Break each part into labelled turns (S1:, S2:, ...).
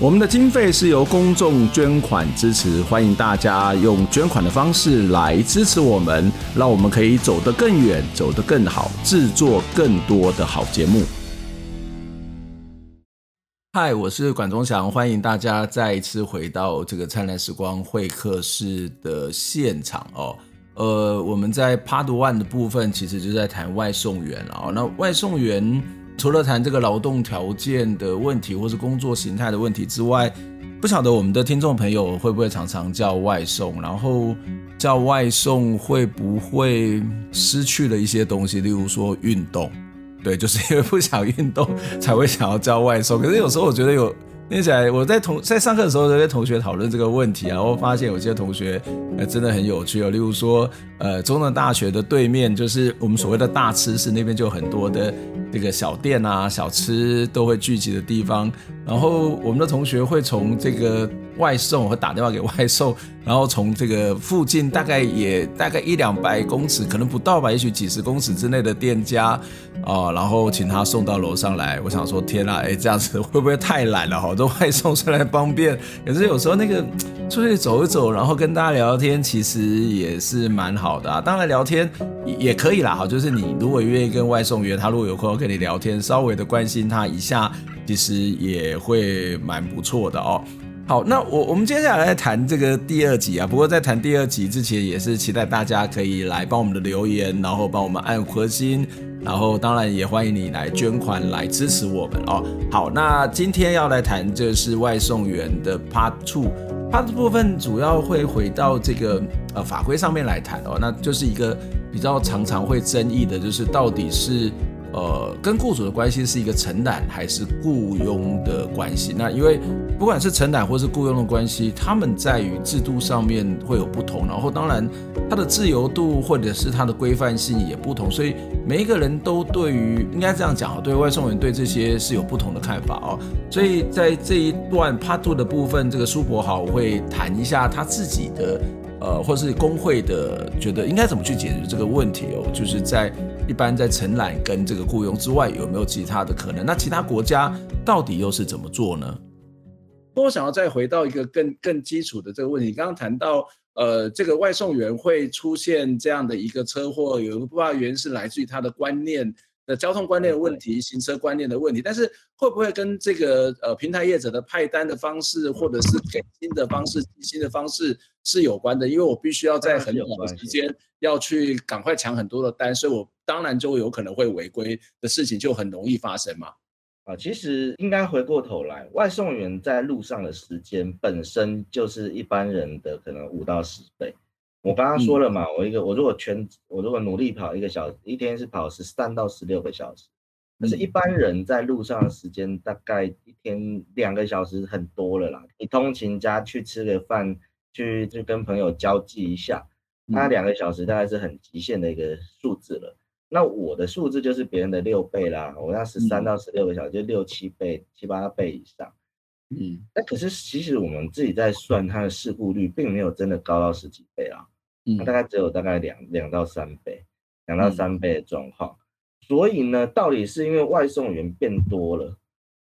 S1: 我们的经费是由公众捐款支持，欢迎大家用捐款的方式来支持我们，让我们可以走得更远，走得更好，制作更多的好节目。嗨，我是管中祥，欢迎大家再一次回到这个灿烂时光会客室的现场哦。呃，我们在 Part One 的部分其实就在谈外送员哦，那外送员。除了谈这个劳动条件的问题，或是工作形态的问题之外，不晓得我们的听众朋友会不会常常叫外送？然后叫外送会不会失去了一些东西？例如说运动，对，就是因为不想运动才会想要叫外送。可是有时候我觉得有。念起来，我在同在上课的时候，跟同学讨论这个问题啊，我发现有些同学呃真的很有趣哦。例如说，呃，中正大学的对面就是我们所谓的大吃市，那边就有很多的这个小店啊、小吃都会聚集的地方。然后我们的同学会从这个外送，我会打电话给外送，然后从这个附近大概也大概一两百公尺，可能不到吧，也许几十公尺之内的店家。哦，然后请他送到楼上来。我想说，天啊，哎，这样子会不会太懒了？好多外送虽然方便，可是有时候那个出去走一走，然后跟大家聊聊天，其实也是蛮好的啊。当然聊天也可以啦，好，就是你如果愿意跟外送员，他如果有空跟你聊天，稍微的关心他一下，其实也会蛮不错的哦。好，那我我们接下来谈这个第二集啊。不过在谈第二集之前，也是期待大家可以来帮我们的留言，然后帮我们按颗星，然后当然也欢迎你来捐款来支持我们哦。好，那今天要来谈就是外送员的 Part Two，Part 部分主要会回到这个呃法规上面来谈哦，那就是一个比较常常会争议的，就是到底是。呃，跟雇主的关系是一个承揽还是雇佣的关系？那因为不管是承揽或是雇佣的关系，他们在于制度上面会有不同，然后当然它的自由度或者是它的规范性也不同，所以每一个人都对于应该这样讲，对外送员对这些是有不同的看法哦。所以在这一段 Part Two 的部分，这个苏博豪我会谈一下他自己的呃，或是工会的觉得应该怎么去解决这个问题哦，就是在。一般在承揽跟这个雇佣之外，有没有其他的可能？那其他国家到底又是怎么做呢？我想要再回到一个更更基础的这个问题。刚刚谈到，呃，这个外送员会出现这样的一个车祸，有一个部分原因是来自于他的观念的交通观念的问题、行车观念的问题。但是会不会跟这个呃平台业者的派单的方式，或者是给薪的方式、计薪的方式是有关的？因为我必须要在很短的时间要去赶快抢很多的单，所以我。当然就有可能会违规的事情就很容易发生嘛。
S2: 啊，其实应该回过头来，外送员在路上的时间本身就是一般人的可能五到十倍。我刚刚说了嘛，我一个我如果全我如果努力跑一个小时，一天是跑十三到十六个小时，但是一般人在路上的时间大概一天两个小时很多了啦。你通勤加去吃个饭，去去跟朋友交际一下，那两个小时大概是很极限的一个数字了。那我的数字就是别人的六倍啦，我那十三到十六个小时就六七倍、七八倍以上。嗯，那可是其实我们自己在算它的事故率，并没有真的高到十几倍啊，嗯，大概只有大概两两到三倍，两到三倍的状况。所以呢，到底是因为外送员变多了，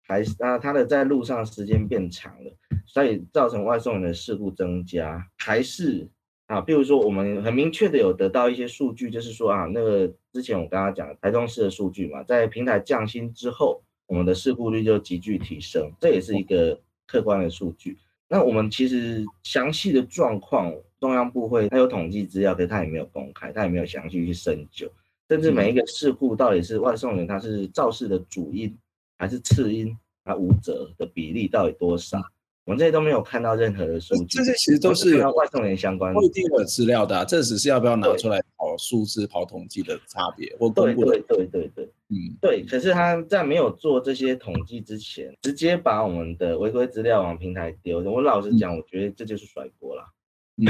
S2: 还是啊他的在路上时间变长了，所以造成外送员的事故增加，还是？啊，比如说我们很明确的有得到一些数据，就是说啊，那个之前我刚刚讲的台中市的数据嘛，在平台降薪之后，我们的事故率就急剧提升，这也是一个客观的数据。那我们其实详细的状况，中央部会它有统计资料，可是它也没有公开，它也没有详细去深究，甚至每一个事故到底是外送员他是肇事的主因还是次因，他无责的比例到底多少？我们这些都没有看到任何的数据，
S1: 这些其实都是
S2: 跟外送员相关的，
S1: 不一定的资料的、啊，这只是要不要拿出来跑数字、跑统计的差别。我
S2: 对对对对对，嗯，对。可是他在没有做这些统计之前，直接把我们的违规资料往平台丢，我老实讲，我觉得这就是甩锅了。嗯，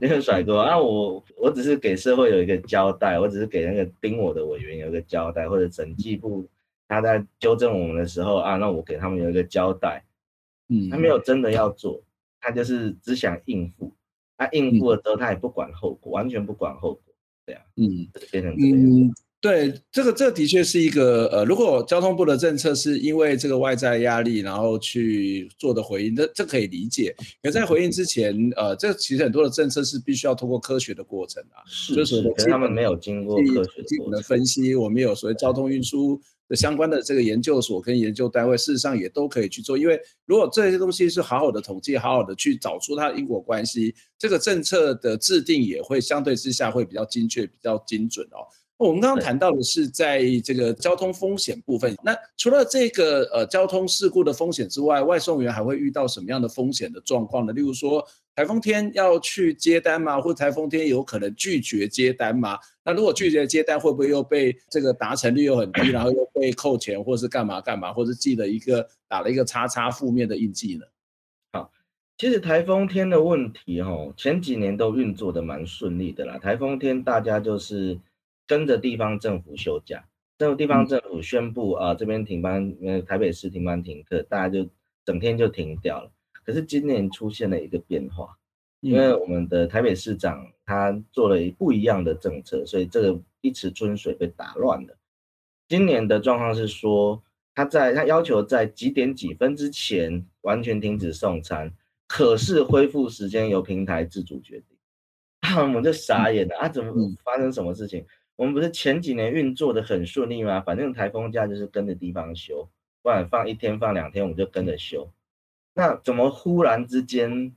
S2: 没 有甩锅啊，我我只是给社会有一个交代，我只是给那个盯我的委员有一个交代，或者审计部他在纠正我们的时候啊，那我给他们有一个交代，嗯，他没有真的要做，他就是只想应付，他应付了之后他也不管后果，嗯、完全不管后果，对啊，嗯，变成这样。
S1: 嗯对，这个这个的确是一个呃，如果交通部的政策是因为这个外在压力，然后去做的回应，这这可以理解。可在回应之前，呃，这其实很多的政策是必须要通过科学的过程啊，
S2: 是，就是他们没有经过科学
S1: 的分析，我们有所谓交通运输的相关的这个研究所跟研究单位，事实上也都可以去做。因为如果这些东西是好好的统计，好好的去找出它的因果关系，这个政策的制定也会相对之下会比较精确、比较精准哦。我们刚刚谈到的是在这个交通风险部分，那除了这个呃交通事故的风险之外，外送员还会遇到什么样的风险的状况呢？例如说台风天要去接单吗？或台风天有可能拒绝接单吗？那如果拒绝接单，会不会又被这个达成率又很低，然后又被扣钱，或是干嘛干嘛，或是记了一个打了一个叉叉负面的印记呢？
S2: 好，其实台风天的问题哈，前几年都运作的蛮顺利的啦。台风天大家就是。跟着地方政府休假，这个地方政府宣布啊，这边停班，呃，台北市停班停课，大家就整天就停掉了。可是今年出现了一个变化，因为我们的台北市长他做了一不一样的政策，所以这个一池春水被打乱了。今年的状况是说，他在他要求在几点几分之前完全停止送餐，可是恢复时间由平台自主决定。啊，我们就傻眼了啊，怎么发生什么事情？我们不是前几年运作的很顺利吗？反正台风假就是跟着地方休，不然放一天放两天，我们就跟着休。那怎么忽然之间，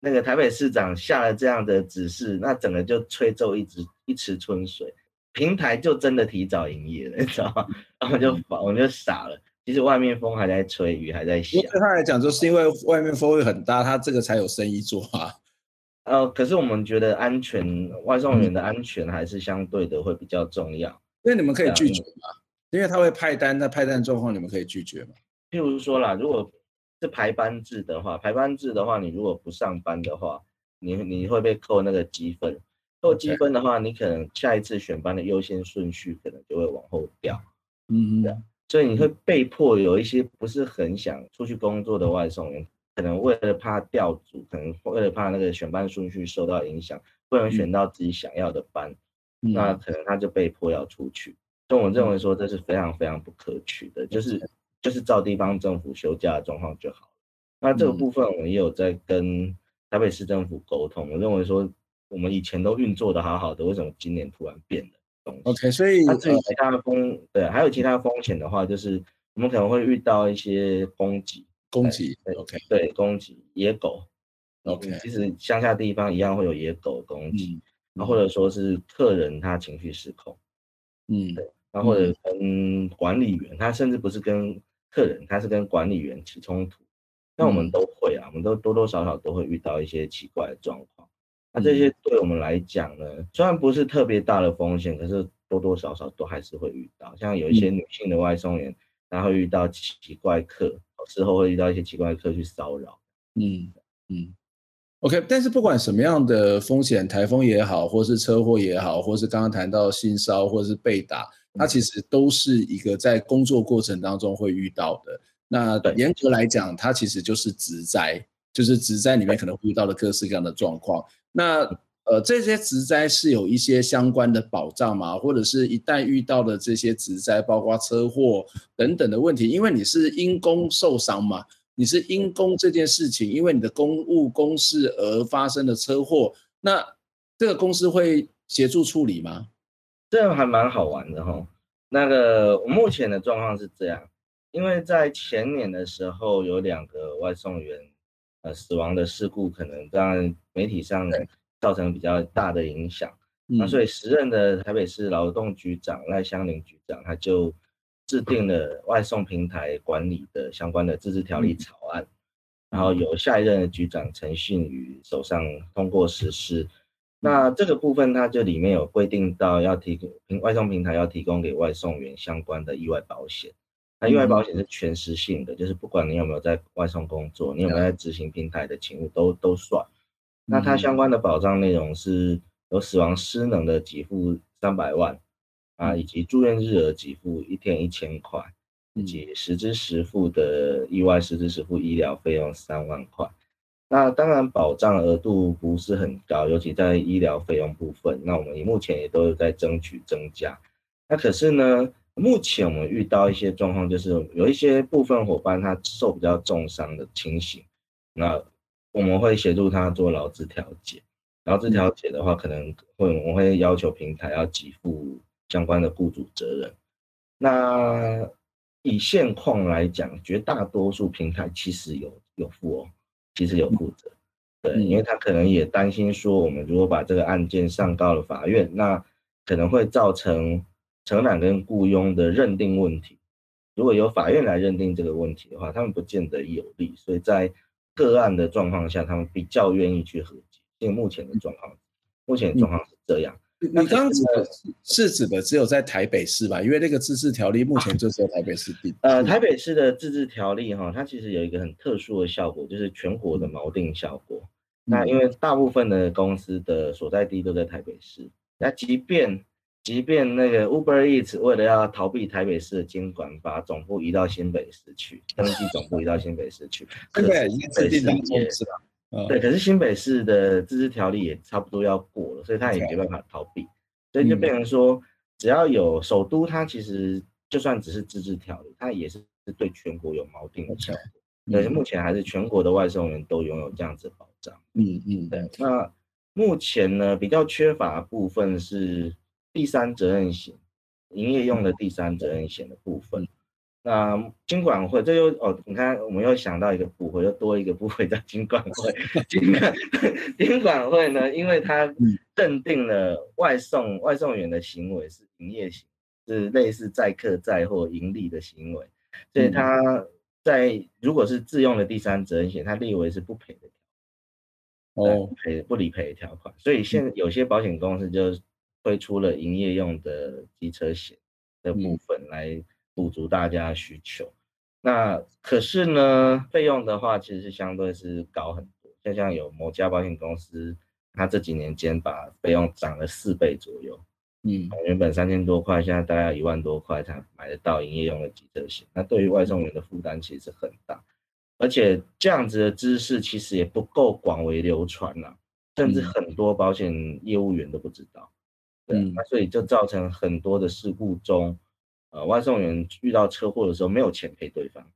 S2: 那个台北市长下了这样的指示，那整个就吹皱一池一池春水，平台就真的提早营业了，你知道吗？然后就我们就傻了。其实外面风还在吹，雨还在下。
S1: 对他来讲，就是因为外面风会很大，他这个才有生意做啊。
S2: 呃，可是我们觉得安全，外送员的安全还是相对的会比较重要。
S1: 因为你们可以拒绝嘛？因为他会派单，那派单状况你们可以拒绝嘛？
S2: 譬如说啦，如果是排班制的话，排班制的话，你如果不上班的话，你你会被扣那个积分，扣积分的话，你可能下一次选班的优先顺序可能就会往后掉。嗯嗯。所以你会被迫有一些不是很想出去工作的外送员。可能为了怕调组，可能为了怕那个选班顺序受到影响，不能选到自己想要的班，嗯、那可能他就被迫要出去。所以我认为说这是非常非常不可取的，就是就是照地方政府休假的状况就好了。那这个部分我们也有在跟台北市政府沟通，我认为说我们以前都运作的好好的，为什么今年突然变了
S1: ？OK，所以
S2: 那至于其他的风，对，还有其他风险的话，就是我们可能会遇到一些攻击。
S1: 攻击
S2: ，OK，对，攻击野狗
S1: ，OK，
S2: 其实乡下地方一样会有野狗攻击，然后或者说是客人他情绪失控，嗯，对，然后或者跟管理员，他甚至不是跟客人，他是跟管理员起冲突，那我们都会啊，我们都多多少少都会遇到一些奇怪的状况，那这些对我们来讲呢，虽然不是特别大的风险，可是多多少少都还是会遇到，像有一些女性的外送员，她会遇到奇怪客。之后会遇到一些奇怪客去骚扰，
S1: 嗯嗯，OK。但是不管什么样的风险，台风也好，或是车祸也好，或是刚刚谈到性骚或是被打，它其实都是一个在工作过程当中会遇到的。那严格来讲，它其实就是职灾，就是职灾里面可能会遇到的各式各样的状况。那呃，这些职灾是有一些相关的保障吗？或者是一旦遇到的这些职灾，包括车祸等等的问题，因为你是因公受伤嘛，你是因公这件事情，因为你的公务公事而发生的车祸，那这个公司会协助处理吗？
S2: 这样还蛮好玩的哈。那个我目前的状况是这样，因为在前年的时候有两个外送员呃死亡的事故，可能在媒体上呢。造成比较大的影响，那所以时任的台北市劳动局长赖香林局长，他就制定了外送平台管理的相关的自治条例草案，然后由下一任的局长陈信宇手上通过实施。那这个部分，它就里面有规定到要提供平外送平台要提供给外送员相关的意外保险。那意外保险是全时性的，就是不管你有没有在外送工作，你有没有在执行平台的勤务，都都算。那它相关的保障内容是有死亡失能的给付三百万啊，以及住院日额给付一天一千块，以及实支实付的意外实支实付医疗费用三万块。那当然保障额度不是很高，尤其在医疗费用部分。那我们目前也都有在争取增加。那可是呢，目前我们遇到一些状况，就是有一些部分伙伴他受比较重伤的情形，那我们会协助他做劳资调解。劳资调解的话，可能会我们会要求平台要给付相关的雇主责任。那以现况来讲，绝大多数平台其实有有付哦。其实有负责，对，因为他可能也担心说，我们如果把这个案件上告了法院，那可能会造成承揽跟雇佣的认定问题。如果由法院来认定这个问题的话，他们不见得有利，所以在个案的状况下，他们比较愿意去和解。因为目前的状况，目前的状况是这样。
S1: 你刚刚指的是指的只有在台北市吧？因为那个自治条例目前就只有台北市定。
S2: 呃，台北市的自治条例哈，它其实有一个很特殊的效果，就是全国的锚定效果。嗯、那因为大部分的公司的所在地都在台北市，那即便即便那个 Uber Eats 为了要逃避台北市的监管，把总部移到新北市去，登记总部移到新北市去，
S1: 对，已经制定当中是吧？
S2: 对，可是新北市的自治条例也差不多要过了，所以他也没办法逃避，所以就变成说，只要有首都，它其实就算只是自治条例，它也是对全国有锚定的效果。对，目前还是全国的外送员都拥有这样子的保障。
S1: 嗯嗯，
S2: 对。那目前呢，比较缺乏的部分是第三责任险，营业用的第三责任险的部分。那金管会这又哦，你看我们又想到一个部会，又多一个部会叫金管会。金管金管会呢，因为它认定了外送外送员的行为是营业型，是类似载客载货盈利的行为，所以它在如果是自用的第三责任险，它列为是不赔的条，哦，赔不理赔的条款。所以现有些保险公司就推出了营业用的机车险的部分来。补足大家的需求，那可是呢，费用的话其实是相对是高很多。就像有某家保险公司，它这几年间把费用涨了四倍左右。嗯，原本三千多块，现在大概一万多块才买得到营业用的机车险。那对于外送员的负担其实很大，而且这样子的知识其实也不够广为流传呐，甚至很多保险业务员都不知道。对，那所以就造成很多的事故中。呃，外送员遇到车祸的时候没有钱赔对方，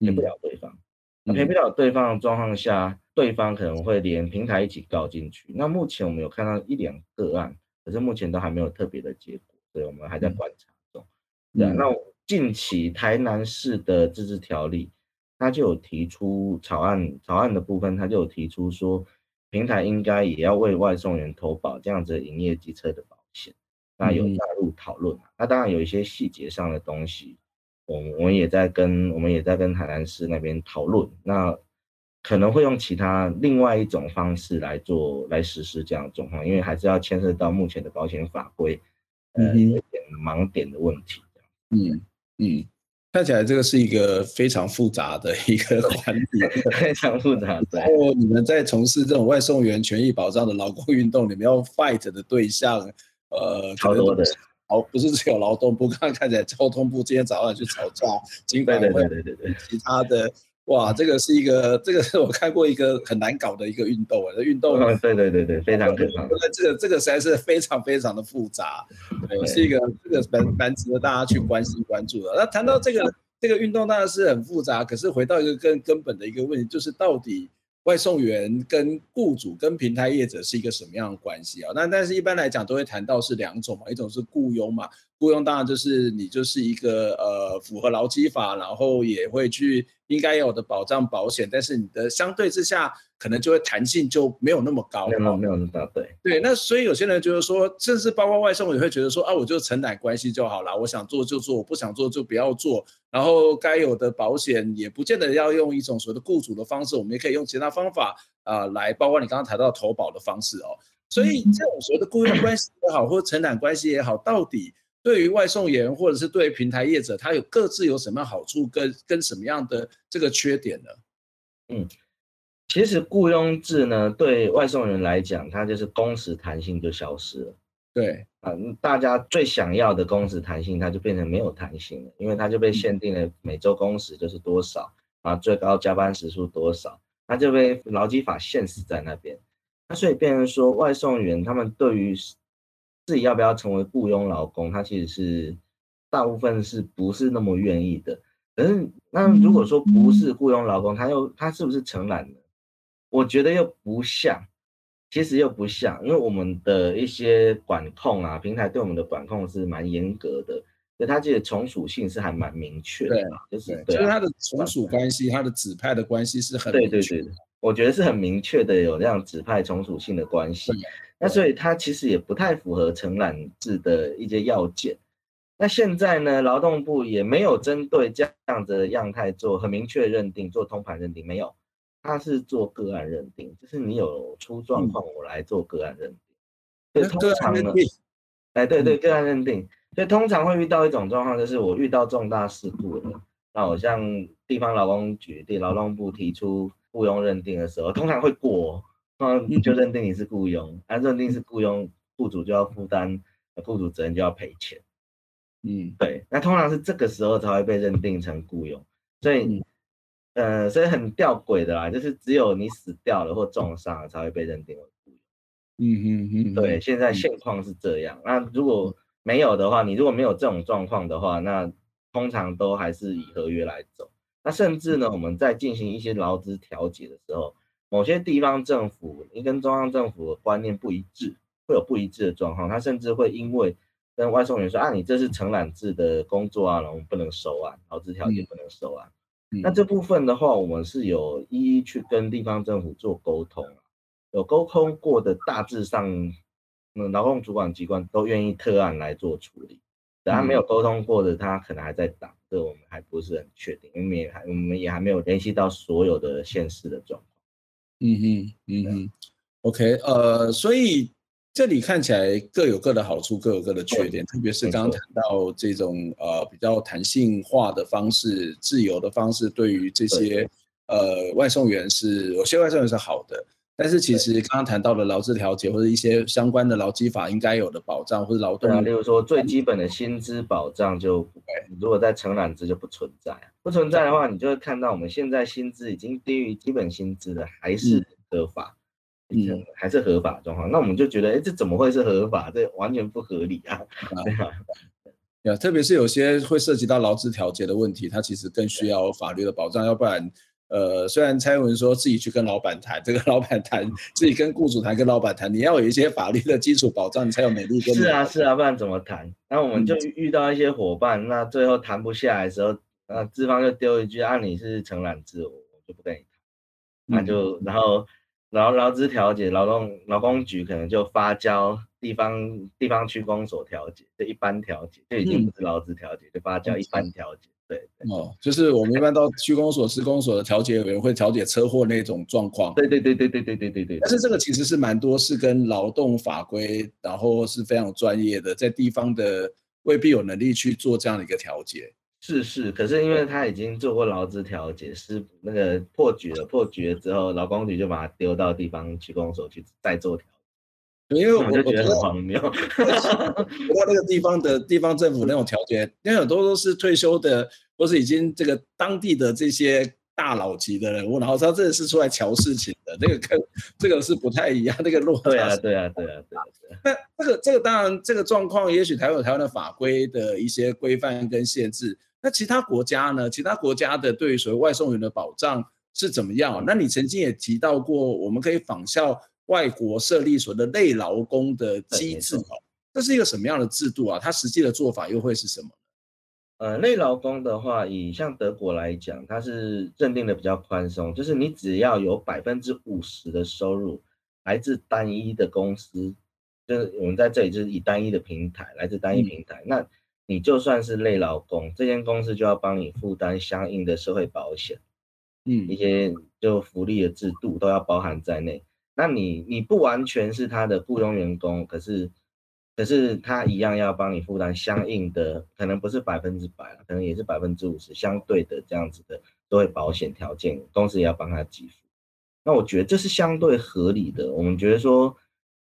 S2: 赔不了对方，那赔不了对方的状况下，对方可能会连平台一起告进去。那目前我们有看到一两个案，可是目前都还没有特别的结果，所以我们还在观察中。对啊，那近期台南市的自治条例，他就有提出草案，草案的部分他就有提出说，平台应该也要为外送员投保这样子营业机车的。那有纳入讨论，那当然有一些细节上的东西，我们我们也在跟我们也在跟台南市那边讨论，那可能会用其他另外一种方式来做来实施这样的状况，因为还是要牵涉到目前的保险法规，呃，有一点盲点的问题。
S1: 嗯嗯，看起来这个是一个非常复杂的一个环节，
S2: 非常复杂。
S1: 然后你们在从事这种外送员权益保障的劳工运动，你们要 fight 的对象。呃，
S2: 超多的，
S1: 好，不是只有劳动部，刚刚看起来交通部今天早上去吵架，金管会，
S2: 对对对对，
S1: 其他的，哇，这个是一个，这个是我看过一个很难搞的一个运动啊，这运动，
S2: 对对对对，非常可怕，
S1: 这个这个实在是非常非常的复杂，对，是一个这个蛮蛮值得大家去关心关注的。那谈到这个这个运动当然是很复杂，可是回到一个更根本的一个问题，就是到底。外送员跟雇主跟平台业者是一个什么样的关系啊？那但是一般来讲都会谈到是两种嘛，一种是雇佣嘛，雇佣当然就是你就是一个呃符合劳基法，然后也会去应该有的保障保险，但是你的相对之下。可能就会弹性就没有那么高，
S2: 没有没有那么大，对
S1: 对。那所以有些人就是说，甚至包括外送也会觉得说啊，我就承揽关系就好了，我想做就做，我不想做就不要做。然后该有的保险也不见得要用一种所谓的雇主的方式，我们也可以用其他方法啊、呃、来，包括你刚刚谈到投保的方式哦。所以这种所谓的雇佣关系也好，或者承揽关系也好，到底对于外送员或者是对于平台业者，它有各自有什么样好处跟跟什么样的这个缺点呢？
S2: 嗯。其实雇佣制呢，对外送员来讲，它就是工时弹性就消失了。
S1: 对
S2: 啊，大家最想要的工时弹性，它就变成没有弹性了，因为它就被限定了每周工时就是多少啊，最高加班时数多少，它就被劳基法限死在那边。那所以变成说，外送员他们对于自己要不要成为雇佣劳工，他其实是大部分是不是那么愿意的。可是那如果说不是雇佣劳工，他又他是不是承揽呢？我觉得又不像。其实又不像，因为我们的一些管控啊，平台对我们的管控是蛮严格的，所以它这个从属性是还蛮明确的，
S1: 对
S2: 就是
S1: 就是它的从属关系，它的指派的关系是很
S2: 对对对，我觉得是很明确的，有这样指派从属性的关系。那所以它其实也不太符合承揽制的一些要件。那现在呢，劳动部也没有针对这样子的样态做很明确认定，做通盘认定没有。他是做个案认定，就是你有出状况，我来做个案认定。所以通常呢，哎，对对，个案认定。所以通常会遇到一种状况，就是我遇到重大事故了，那我向地方劳工局、地劳动部提出雇佣认定的时候，通常会过，那就认定你是雇佣，按认定是雇佣，雇主就要负担雇主责任，就要赔钱。嗯，对，那通常是这个时候才会被认定成雇佣，所以。呃，所以很吊诡的啦，就是只有你死掉了或重伤了才会被认定为雇佣。嗯嗯嗯，对，现在现况是这样。那如果没有的话，你如果没有这种状况的话，那通常都还是以合约来走。那甚至呢，我们在进行一些劳资调解的时候，某些地方政府你跟中央政府的观念不一致，会有不一致的状况。他甚至会因为跟外送员说啊，你这是承揽制的工作啊，我们不能收啊，劳资调解不能收啊。嗯那这部分的话，我们是有一一去跟地方政府做沟通，有沟通过的，大致上，嗯，劳动主管机关都愿意特案来做处理。等他没有沟通过的，他可能还在打，这我们还不是很确定，因为也还我们也还没有联系到所有的县市的状况。嗯哼，嗯哼
S1: ，OK，呃，所以。这里看起来各有各的好处，各有各的缺点。特别是刚刚谈到这种呃比较弹性化的方式、自由的方式，对于这些呃外送员是有些外送员是好的。但是其实刚刚谈到的劳资调解或者一些相关的劳基法应该有的保障或者劳动，啊，例如说最基本的薪资保障就，如果在承揽制就不存在，不存在的话，你就会看到我们现在薪资已经低于基本薪资的还是合法。嗯，还是合法状况，那我们就觉得，哎，这怎么会是合法？这完全不合理啊！对啊，呀，特别是有些会涉及到劳资调解的问题，它其实更需要法律的保障，要不然，呃，虽然蔡英文说自己去跟老板谈，这个老板谈，自己跟雇主谈，跟老板谈，你要有一些法律的基础保障，你才有美丽跟。
S2: 是啊，是啊，不然怎么谈？那我们就遇到一些伙伴，那最后谈不下来的时候，那资方就丢一句：“啊，你是承揽制，我就不跟你谈。”那就然后。劳劳资调解，劳动劳工局可能就发交地方地方区公所调解，就一般调解就已经不是劳资调解，嗯、就发交一般调解。对，对
S1: 哦，就是我们一般到区公所、市公所的调解委员会调解车祸那种状况。
S2: 对对对对对对对对对。
S1: 但是这个其实是蛮多是跟劳动法规，然后是非常专业的，在地方的未必有能力去做这样的一个调解。
S2: 是是，可是因为他已经做过劳资调解，是那个破局了，破局了之后，劳工局就把他丢到地方去公所去再做调解，
S1: 因为我
S2: 就觉得很荒谬。
S1: 不过那个地方的地方政府那种调解，因为很多都是退休的，或是已经这个当地的这些大佬级的人物，然后他真的是出来瞧事情的，那个跟这个是不太一样，那个落差。
S2: 对啊，对啊，对啊，对啊。
S1: 那这个这个当然这个状况，也许台湾有台湾的法规的一些规范跟限制。那其他国家呢？其他国家的对于所谓外送员的保障是怎么样？那你曾经也提到过，我们可以仿效外国设立所谓的类劳工的机制哦。这是一个什么样的制度啊？它实际的做法又会是什么？
S2: 呃，内劳工的话，以像德国来讲，它是认定的比较宽松，就是你只要有百分之五十的收入来自单一的公司，就是我们在这里就是以单一的平台，来自单一平台，嗯、那。你就算是累劳工，这间公司就要帮你负担相应的社会保险，嗯，一些就福利的制度都要包含在内。那你你不完全是他的雇佣员工，可是可是他一样要帮你负担相应的，可能不是百分之百，可能也是百分之五十相对的这样子的社会保险条件，公司也要帮他给付。那我觉得这是相对合理的。我们觉得说，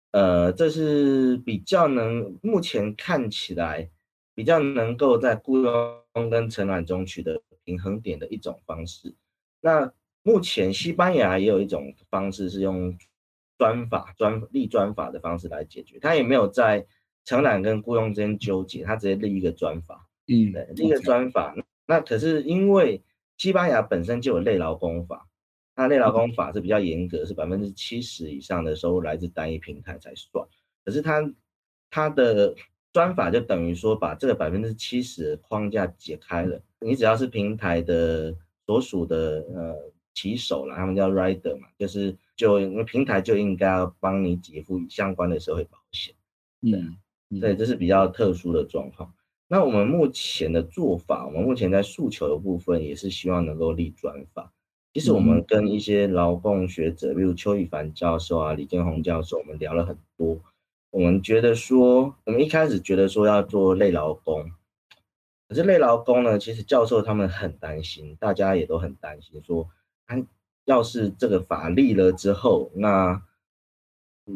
S2: 呃，这是比较能目前看起来比较能够在雇佣跟承揽中取得平衡点的一种方式。那目前西班牙也有一种方式是用专法专立专法的方式来解决，他也没有在承揽跟雇佣之间纠结，他直接立一个专法。嗯，对，立一个专法。那可是因为西班牙本身就有类劳工法，那类劳工法是比较严格，是百分之七十以上的收入来自单一平台才算。可是他他的专法就等于说把这个百分之七十的框架解开了，你只要是平台的。所属的呃骑手啦，他们叫 rider 嘛，就是就因为平台就应该要帮你给付相关的社会保险，嗯，对，这是比较特殊的状况。那我们目前的做法，我们目前在诉求的部分也是希望能够立专法。其实我们跟一些劳工学者，比如邱宇凡教授啊、李建宏教授，我们聊了很多。我们觉得说，我们一开始觉得说要做类劳工。可是类劳工呢，其实教授他们很担心，大家也都很担心，说，要是这个法立了之后，那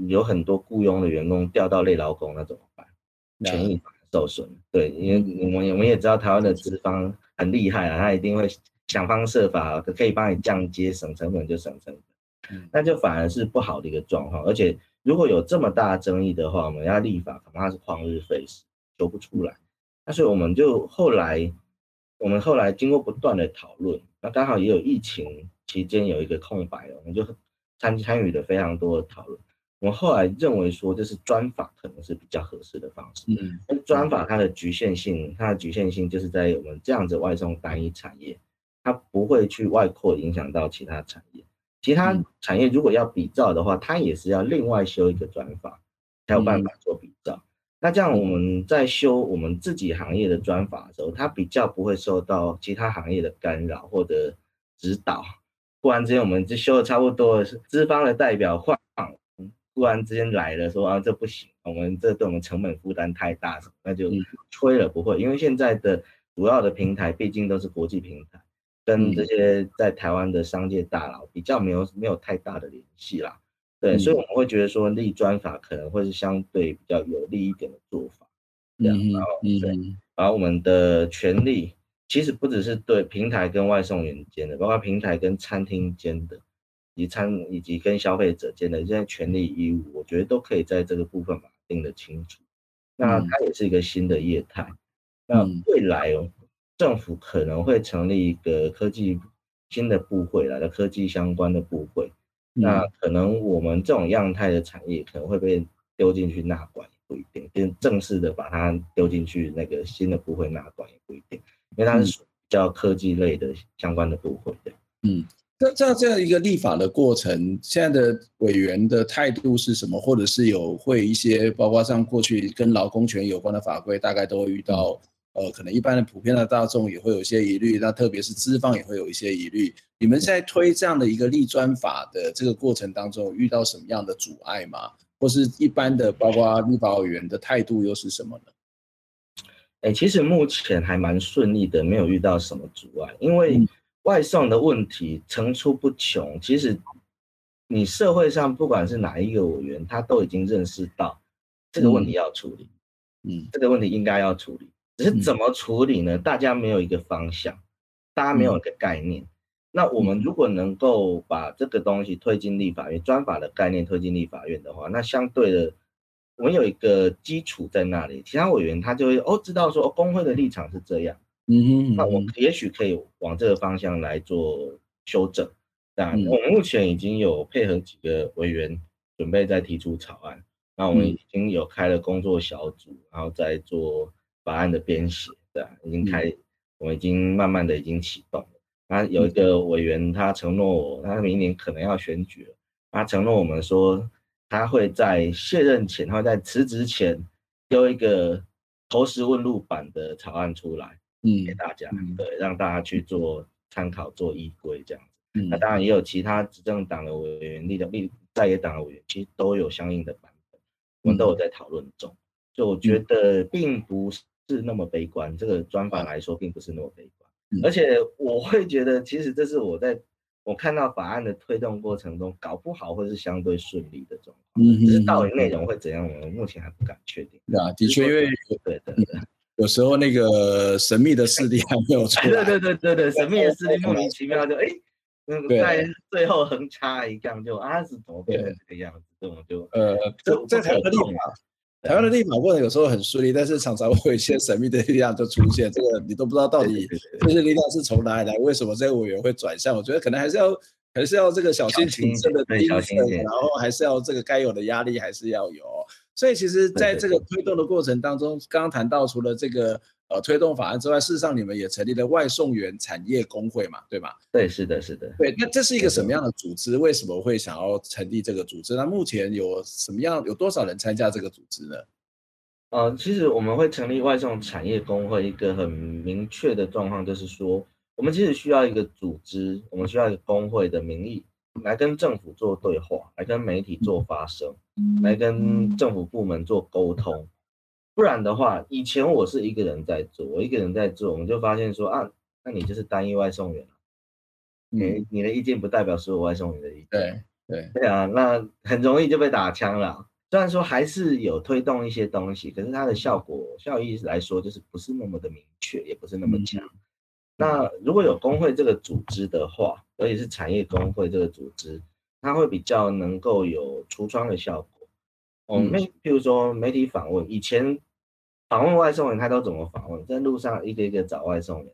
S2: 有很多雇佣的员工调到类劳工，那怎么办？权益受损。对，因为我们我们也知道台湾的资方很厉害啊，他一定会想方设法可以帮你降阶，省成本就省成本，那就反而是不好的一个状况。而且如果有这么大的争议的话，我们要立法恐怕是旷日费时，求不出来。那所以我们就后来，我们后来经过不断的讨论，那刚好也有疫情期间有一个空白，我们就参参与了非常多的讨论。我们后来认为说，就是专法可能是比较合适的方式。嗯，专法它的局限性，它的局限性就是在我们这样子外送单一产业，它不会去外扩影响到其他产业。其他产业如果要比照的话，它也是要另外修一个专法，才有办法做比照。那这样我们在修我们自己行业的专法的时候，它比较不会受到其他行业的干扰或者指导。忽然之间我们就修的差不多了，是资方的代表换，忽然之间来了说啊，这不行，我们这对我们成本负担太大，那就吹了不会，因为现在的主要的平台毕竟都是国际平台，跟这些在台湾的商界大佬比较没有没有太大的联系啦。对，所以我们会觉得说立专法可能会是相对比较有利一点的做法，这样，然后对，把我们的权利其实不只是对平台跟外送员间的，包括平台跟餐厅间的，以及餐以及跟消费者间的这些权利义务，我觉得都可以在这个部分把它定得清楚。那它也是一个新的业态，那未来哦，政府可能会成立一个科技新的部会来的科技相关的部会。那可能我们这种样态的产业可能会被丢进去纳管，也不一定，就正式的把它丢进去那个新的部会纳管也不一定，因为它是属于叫科技类的相关的部会的。嗯，
S1: 那这样这样一个立法的过程，现在的委员的态度是什么？或者是有会一些，包括像过去跟劳工权有关的法规，大概都会遇到。呃，可能一般的普遍的大众也会有一些疑虑，那特别是资方也会有一些疑虑。你们在推这样的一个立专法的这个过程当中，遇到什么样的阻碍吗？或是一般的，包括立法委员的态度又是什么呢？
S2: 哎、欸，其实目前还蛮顺利的，没有遇到什么阻碍。因为外送的问题层出不穷，其实你社会上不管是哪一个委员，他都已经认识到这个问题要处理，嗯，这个问题应该要处理。只是怎么处理呢？大家没有一个方向，大家没有一个概念。那我们如果能够把这个东西推进立法院，专法的概念推进立法院的话，那相对的，我们有一个基础在那里，其他委员他就会哦知道说哦工会的立场是这样，嗯哼，那我也许可以往这个方向来做修正。那我们目前已经有配合几个委员准备在提出草案，那我们已经有开了工作小组，然后在做。法案的编写，对啊，已经开，我们已经慢慢的已经启动了。那有一个委员，他承诺我，他明年可能要选举了，他承诺我们说，他会在卸任前，他会在辞职前丢一个投石问路版的草案出来，嗯，给大家，对，让大家去做参考、做依归这样子。那当然也有其他执政党的委员、立的立在野党的委员，其实都有相应的版本，我们都有在讨论中。就我觉得并不是。那么悲观，这个专法来说并不是那么悲观，而且我会觉得，其实这是我在我看到法案的推动过程中，搞不好会是相对顺利的状况。嗯，只是到底内容会怎样，我们目前还不敢确定。
S1: 对啊，的确，因为
S2: 对对对，
S1: 有时候那个神秘的势力还没有出来。
S2: 对对对对对，神秘的势力莫名其妙就哎，那个在最后横插一杠就啊是怎么变成这个样子？这种就呃，
S1: 这这才合理嘛。台湾的立法过程有时候很顺利，但是常常会有一些神秘的力量就出现，这个你都不知道到底这些力量是从哪里来，为什么这个委员会转向？我觉得可能还是要还是要这个小心谨慎的然后还是要这个该有的压力还是要有。所以其实在这个推动的过程当中，刚刚谈到除了这个。呃，推动法案之外，事实上你们也成立了外送员产业工会嘛，对吗？
S2: 对，是的，是的。
S1: 对，那这是一个什么样的组织？为什么会想要成立这个组织？那目前有什么样，有多少人参加这个组织呢？
S2: 呃，其实我们会成立外送产业工会，一个很明确的状况就是说，我们其实需要一个组织，我们需要一个工会的名义来跟政府做对话，来跟媒体做发声，来跟政府部门做沟通。不然的话，以前我是一个人在做，我一个人在做，我们就发现说啊，那你就是单一外送员，你、嗯、你的意见不代表所有外送员的意见。
S1: 对对
S2: 对啊，那很容易就被打枪了。虽然说还是有推动一些东西，可是它的效果效益来说，就是不是那么的明确，也不是那么强。嗯、那如果有工会这个组织的话，尤其是产业工会这个组织，它会比较能够有橱窗的效果。哦，媒，譬如说媒体访问，以前。访问外送员，他都怎么访问？在路上一个一个找外送员，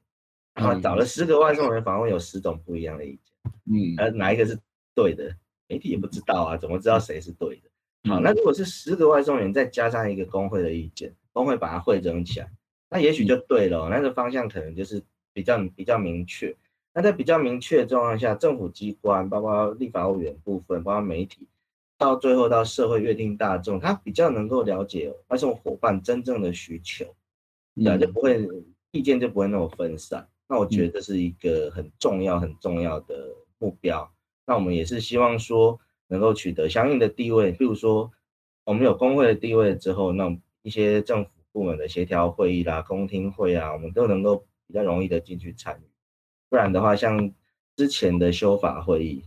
S2: 然后找了十个外送员访问，有十种不一样的意见。嗯，而哪一个是对的？媒体也不知道啊，怎么知道谁是对的？好，那如果是十个外送员再加上一个工会的意见，工会把它汇整起来，那也许就对了。那个方向可能就是比较比较明确。那在比较明确的状况下，政府机关，包括立法委员部分，包括媒体。到最后到社会约定大众，他比较能够了解外送伙伴真正的需求，对、嗯，就不会意见就不会那么分散。那我觉得这是一个很重要很重要的目标。那我们也是希望说能够取得相应的地位，譬如说我们有工会的地位之后，那一些政府部门的协调会议啦、公听会啊，我们都能够比较容易的进去参与。不然的话，像之前的修法会议。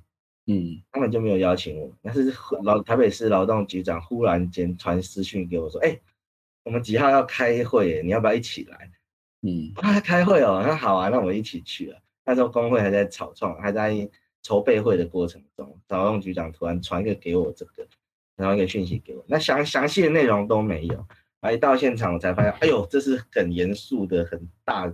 S2: 嗯，他们就没有邀请我，但是劳台北市劳动局长忽然间传私讯给我说：“哎、欸，我们几号要开会，你要不要一起来？”嗯，他开会哦，那好啊，那我们一起去了。那时候工会还在草创，还在筹备会的过程中，劳动局长突然传一个给我这个，然后一个讯息给我，那详详细的内容都没有。啊，一到现场我才发现，哎呦，这是很严肃的、很大。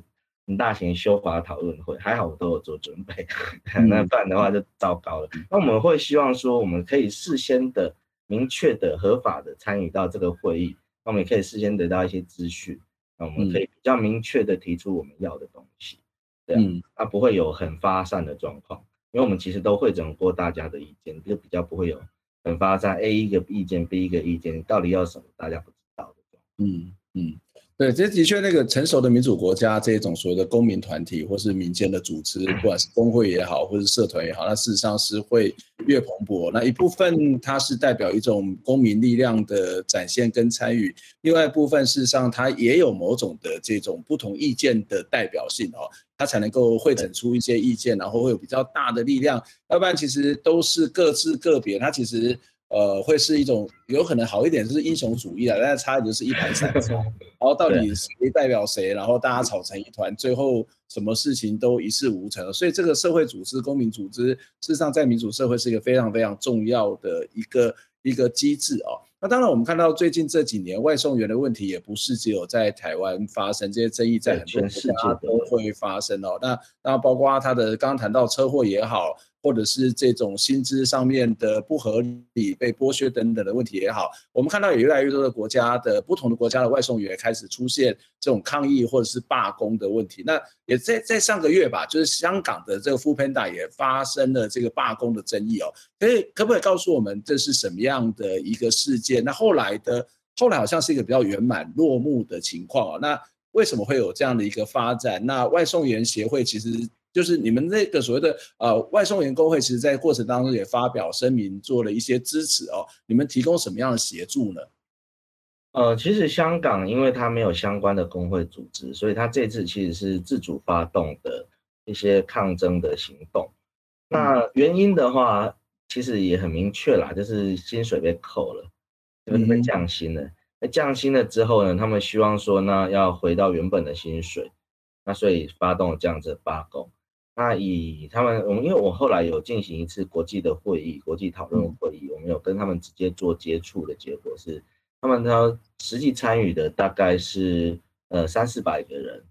S2: 很大型修法讨论会，还好我都有做准备，那不然的话就糟糕了。那我们会希望说，我们可以事先的、明确的、合法的参与到这个会议，那我们也可以事先得到一些资讯，那我们可以比较明确的提出我们要的东西，这样，它不会有很发散的状况，因为我们其实都汇整过大家的意见，就比较不会有很发散，A 一个意见，B 一个意见，到底要什么，大家不知道的。嗯嗯。对，这的确，那个成熟的民主国家，这种所谓的公民团体或是民间的组织，不管是工会也好，或是社团也好，那事实上是会越蓬勃。那一部分它是代表一种公民力量的展现跟参与，另外一部分事实上它也有某种的这种不同意见的代表性哦，它才能够汇整出一些意见，然后会有比较大的力量。要不然其实都是各自个别，它其实。呃，会是一种有可能好一点，就是英雄主义啊，但是差的就是一盘散 沙，然后到底谁代表谁，然后大家吵成一团，最后什么事情都一事无成。所以这个社会组织、公民组织，事实上在民主社会是一个非常非常重要的一个一个机制哦。那当然，我们看到最近这几年外送员的问题，也不是只有在台湾发生，这些争议在很多国家都会发生哦。那那包括他的刚刚谈到车祸也好。或者是这种薪资上面的不合理、被剥削等等的问题也好，我们看到有越来越多的国家的不同的国家的外送员开始出现这种抗议或者是罢工的问题。那也在在上个月吧，就是香港的这个 f o o Panda 也发生了这个罢工的争议哦。可以可不可以告诉我们这是什么样的一个事件？那后来的后来好像是一个比较圆满落幕的情况哦。那为什么会有这样的一个发展？那外送员协会其实。就是你们那个所谓的呃外送员工会，其实在过程当中也发表声明，做了一些支持哦。你们提供什么样的协助呢？呃，其实香港因为它没有相关的工会组织，所以它这次其实是自主发动的一些抗争的行动。那原因的话，其实也很明确啦，就是薪水被扣了，就是被降薪了。那降薪了之后呢，他们希望说呢，要回到原本的薪水，那所以发动了这样子的罢工。那以他们，我们因为我后来有进行一次国际的会议，国际讨论会议，我们有跟他们直接做接触的结果是，他们呢实际参与的大概是呃三四百个人，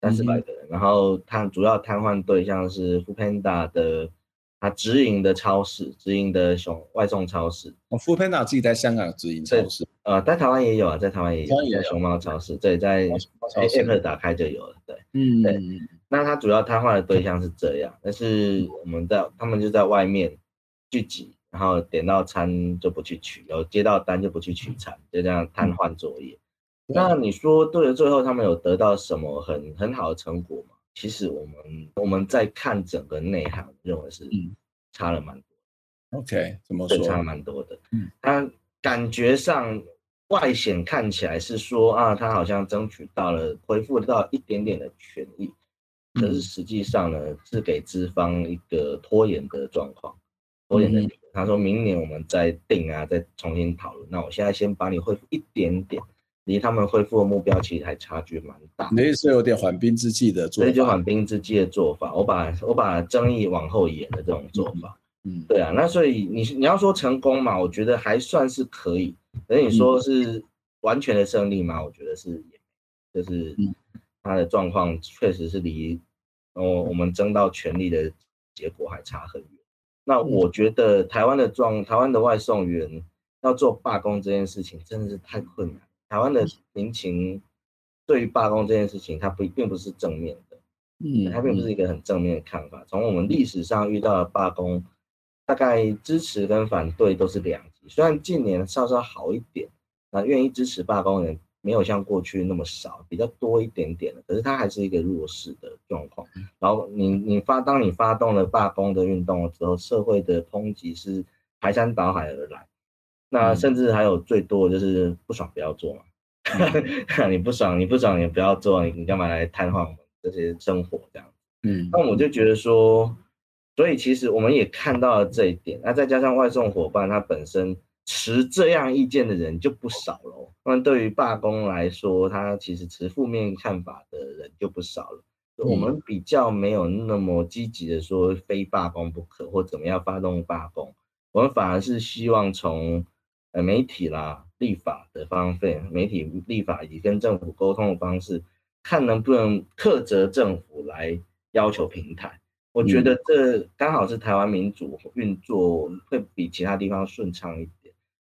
S2: 三四百个人，然后他主要瘫痪对象是 Foodpanda 的。他直营的超市，直营的熊外送超市。
S1: 哦，Foodpanda 自己在香港直营超市，
S2: 呃，在台湾也有啊，在台湾也有，在熊猫超市，对，在 App 打开就有了，对，嗯，对。那他主要瘫痪的对象是这样，但是我们在他们就在外面聚集，然后点到餐就不去取，有接到单就不去取餐，就这样瘫痪作业。那你说，对了，最后他们有得到什么很很好的成果吗？其实我们我们在看整个内涵，认为是差了蛮多。
S1: OK，怎么说？
S2: 差了蛮多的。嗯，他感觉上外显看起来是说啊，他好像争取到了恢复到一点点的权益，可是实际上呢，是给资方一个拖延的状况，拖延的。他说明年我们再定啊，再重新讨论。那我现在先把你恢复一点点。离他们恢复的目标其实还差距蛮大，
S1: 那是有点缓兵之计的做法，
S2: 所以就缓兵之计的做法。我把我把争议往后延的这种做法，嗯，对啊，那所以你你要说成功嘛，我觉得还算是可以。等你说是完全的胜利嘛，我觉得是，就是他的状况确实是离哦我们争到权力的结果还差很远。那我觉得台湾的状台湾的外送员要做罢工这件事情真的是太困难。台湾的民情对于罢工这件事情，它不并不是正面的，嗯，它并不是一个很正面的看法。从我们历史上遇到的罢工，大概支持跟反对都是两极。虽然近年稍稍好一点，那愿意支持罢工的人没有像过去那么少，比较多一点点的，可是它还是一个弱势的状况。然后你你发当你发动了罢工的运动的时候，社会的抨击是排山倒海而来。那甚至还有最多的就是不爽不要做嘛，嗯、你不爽你不爽你不要做，你你干嘛来瘫痪我们这些生活这样？嗯，那我就觉得说，所以其实我们也看到了这一点。那再加上外送伙伴他本身持这样意见的人就不少了。那对于罢工来说，他其实持负面看法的人就不少了。我们比较没有那么积极的说非罢工不可或怎么样发动罢工，我们反而是希望从。呃，媒体啦，立法的方面，媒体立法以及跟政府沟通的方式，看能不能克责政府来要求平台。我觉得这刚好是台湾民主运作会比其他地方顺畅一点。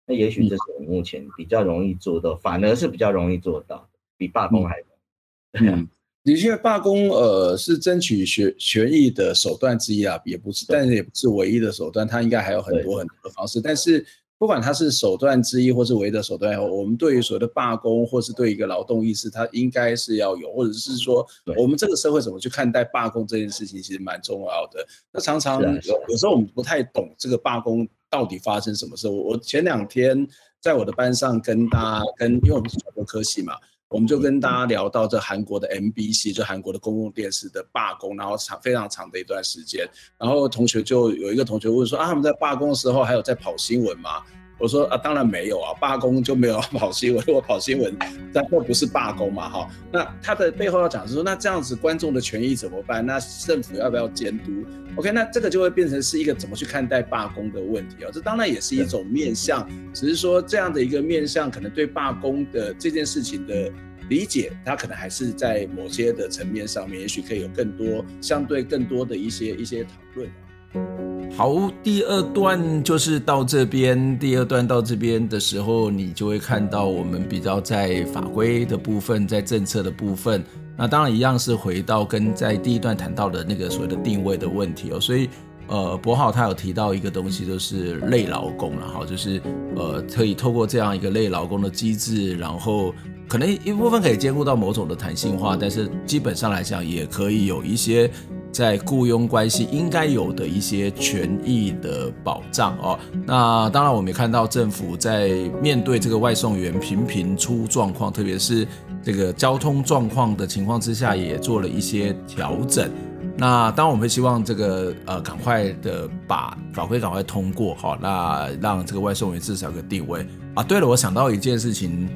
S2: 那也许这是我目前比较容易做到，反而是比较容易做到的，比罢工还容易。
S1: 嗯，的确，罢工呃是争取学权益的手段之一啊，也不是，但是也不是唯一的手段，它应该还有很多很多的方式，但是。不管它是手段之一，或是唯一的手段，我们对于所谓的罢工，或是对一个劳动意识，它应该是要有，或者是说，我们这个社会怎么去看待罢工这件事情，其实蛮重要的。那常常有有时候我们不太懂这个罢工到底发生什么事。我我前两天在我的班上跟大家跟，因为我们是传播科系嘛。我们就跟大家聊到这韩国的 MBC，就韩国的公共电视的罢工，然后长非常长的一段时间，然后同学就有一个同学问说啊，他们在罢工的时候还有在跑新闻吗？我说啊，当然没有啊，罢工就没有 跑新闻。如果跑新闻，那又不是罢工嘛，哈。那他的背后要讲的是说，那这样子观众的权益怎么办？那政府要不要监督？OK，那这个就会变成是一个怎么去看待罢工的问题啊。这当然也是一种面向，只是说这样的一个面向，可能对罢工的这件事情的理解，他可能还是在某些的层面上面，也许可以有更多相对更多的一些一些讨论。好，第二段就是到这边。第二段到这边的时候，你就会看到我们比较在法规的部分，在政策的部分。那当然一样是回到跟在第一段谈到的那个所谓的定位的问题哦。所以，呃，博浩他有提到一个东西，就是类劳工了哈，就是呃，可以透过这样一个类劳工的机制，然后可能一部分可以兼顾到某种的弹性化，但是基本上来讲，也可以有一些。在雇佣关系应该有的一些权益的保障哦，那当然我们也看到政府在面对这个外送员频频出状况，特别是这个交通状况的情况之下，也做了一些调整。那当然我们会希望这个呃赶快的把法规赶快通过，好，那让这个外送员至少有个定位啊。对了，我想到一件事情。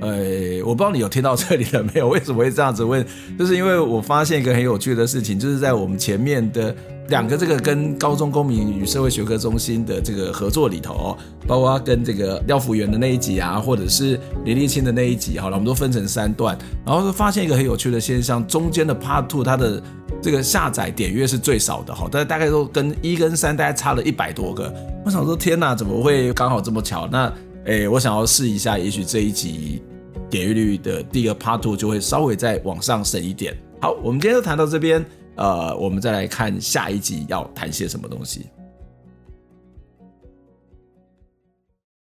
S1: 呃，我不知道你有听到这里了没有？为什么会这样子问？就是因为我发现一个很有趣的事情，就是在我们前面的两个这个跟高中公民与社会学科中心的这个合作里头，包括跟这个廖福元的那一集啊，或者是林立清的那一集，好了，我们都分成三段，然后发现一个很有趣的现象，中间的 Part Two 它的这个下载点阅是最少的哈，但大概都跟一跟三大概差了一百多个。我想说，天哪，怎么会刚好这么巧？那诶，我想要试一下，也许这一集。点阅率的第二个 part two 就会稍微再往上升一点。好，我们今天就谈到这边，呃，我们再来看下一集要谈些什么东西。